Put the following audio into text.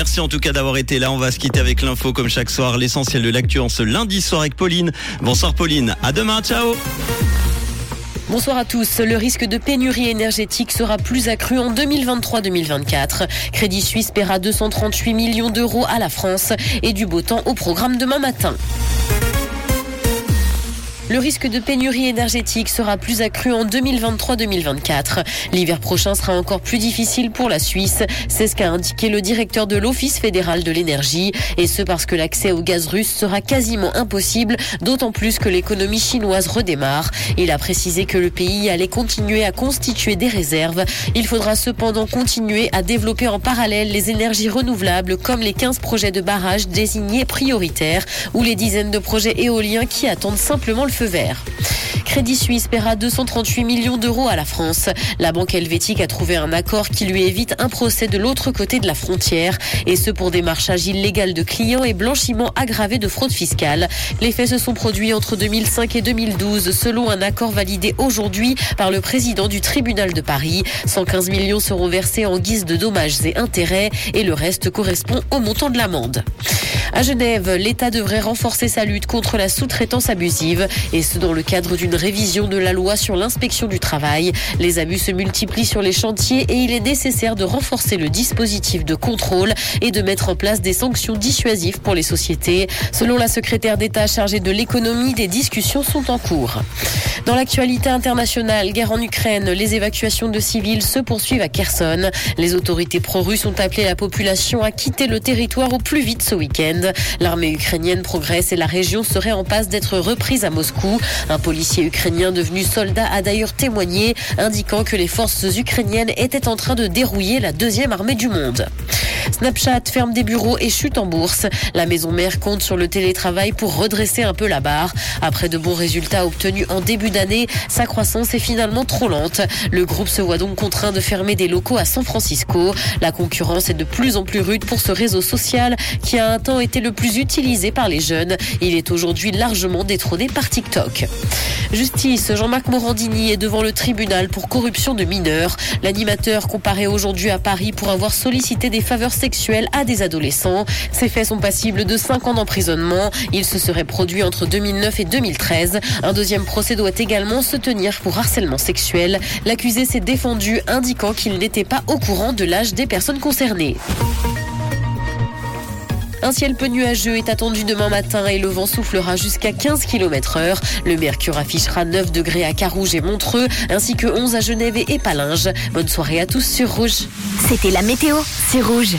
Merci en tout cas d'avoir été là. On va se quitter avec l'info comme chaque soir. L'essentiel de l'actu en ce lundi soir avec Pauline. Bonsoir Pauline. À demain. Ciao. Bonsoir à tous. Le risque de pénurie énergétique sera plus accru en 2023-2024. Crédit Suisse paiera 238 millions d'euros à la France et du beau temps au programme demain matin. Le risque de pénurie énergétique sera plus accru en 2023-2024. L'hiver prochain sera encore plus difficile pour la Suisse. C'est ce qu'a indiqué le directeur de l'Office fédéral de l'énergie. Et ce parce que l'accès au gaz russe sera quasiment impossible, d'autant plus que l'économie chinoise redémarre. Il a précisé que le pays allait continuer à constituer des réserves. Il faudra cependant continuer à développer en parallèle les énergies renouvelables comme les 15 projets de barrages désignés prioritaires ou les dizaines de projets éoliens qui attendent simplement le vert. Crédit Suisse paiera 238 millions d'euros à la France. La banque helvétique a trouvé un accord qui lui évite un procès de l'autre côté de la frontière, et ce pour démarchage illégal de clients et blanchiment aggravé de fraude fiscale. Les faits se sont produits entre 2005 et 2012, selon un accord validé aujourd'hui par le président du tribunal de Paris. 115 millions seront versés en guise de dommages et intérêts, et le reste correspond au montant de l'amende. À Genève, l'État devrait renforcer sa lutte contre la sous-traitance abusive, et ce dans le cadre d'une révision de la loi sur l'inspection du travail. Les abus se multiplient sur les chantiers et il est nécessaire de renforcer le dispositif de contrôle et de mettre en place des sanctions dissuasives pour les sociétés. Selon la secrétaire d'État chargée de l'économie, des discussions sont en cours. Dans l'actualité internationale, guerre en Ukraine, les évacuations de civils se poursuivent à Kherson. Les autorités pro-russes ont appelé la population à quitter le territoire au plus vite ce week-end. L'armée ukrainienne progresse et la région serait en passe d'être reprise à Moscou. Un policier ukrainien devenu soldat a d'ailleurs témoigné, indiquant que les forces ukrainiennes étaient en train de dérouiller la deuxième armée du monde. Snapchat ferme des bureaux et chute en bourse. La maison mère compte sur le télétravail pour redresser un peu la barre. Après de bons résultats obtenus en début d'année, sa croissance est finalement trop lente. Le groupe se voit donc contraint de fermer des locaux à San Francisco. La concurrence est de plus en plus rude pour ce réseau social qui a un temps été le plus utilisé par les jeunes. Il est aujourd'hui largement détrôné par TikTok. Justice, Jean-Marc Morandini est devant le tribunal pour corruption de mineurs. L'animateur comparé aujourd'hui à Paris pour avoir sollicité des faveurs sexuelles à des adolescents. Ces faits sont passibles de 5 ans d'emprisonnement. Il se serait produit entre 2009 et 2013. Un deuxième procès doit également se tenir pour harcèlement sexuel. L'accusé s'est défendu indiquant qu'il n'était pas au courant de l'âge des personnes concernées. Un ciel peu nuageux est attendu demain matin et le vent soufflera jusqu'à 15 km heure. Le mercure affichera 9 degrés à Carouge et Montreux, ainsi que 11 à Genève et Palinges. Bonne soirée à tous sur Rouge. C'était la météo, c'est Rouge.